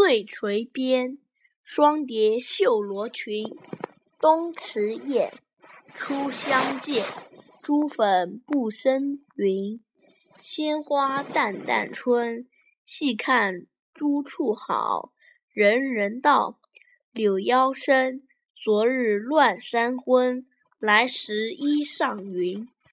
醉垂鞭，双蝶绣罗裙。东池燕，初相见，朱粉不生云。鲜花淡淡春，细看朱处好。人人道，柳腰身，昨日乱山昏，来时衣上云。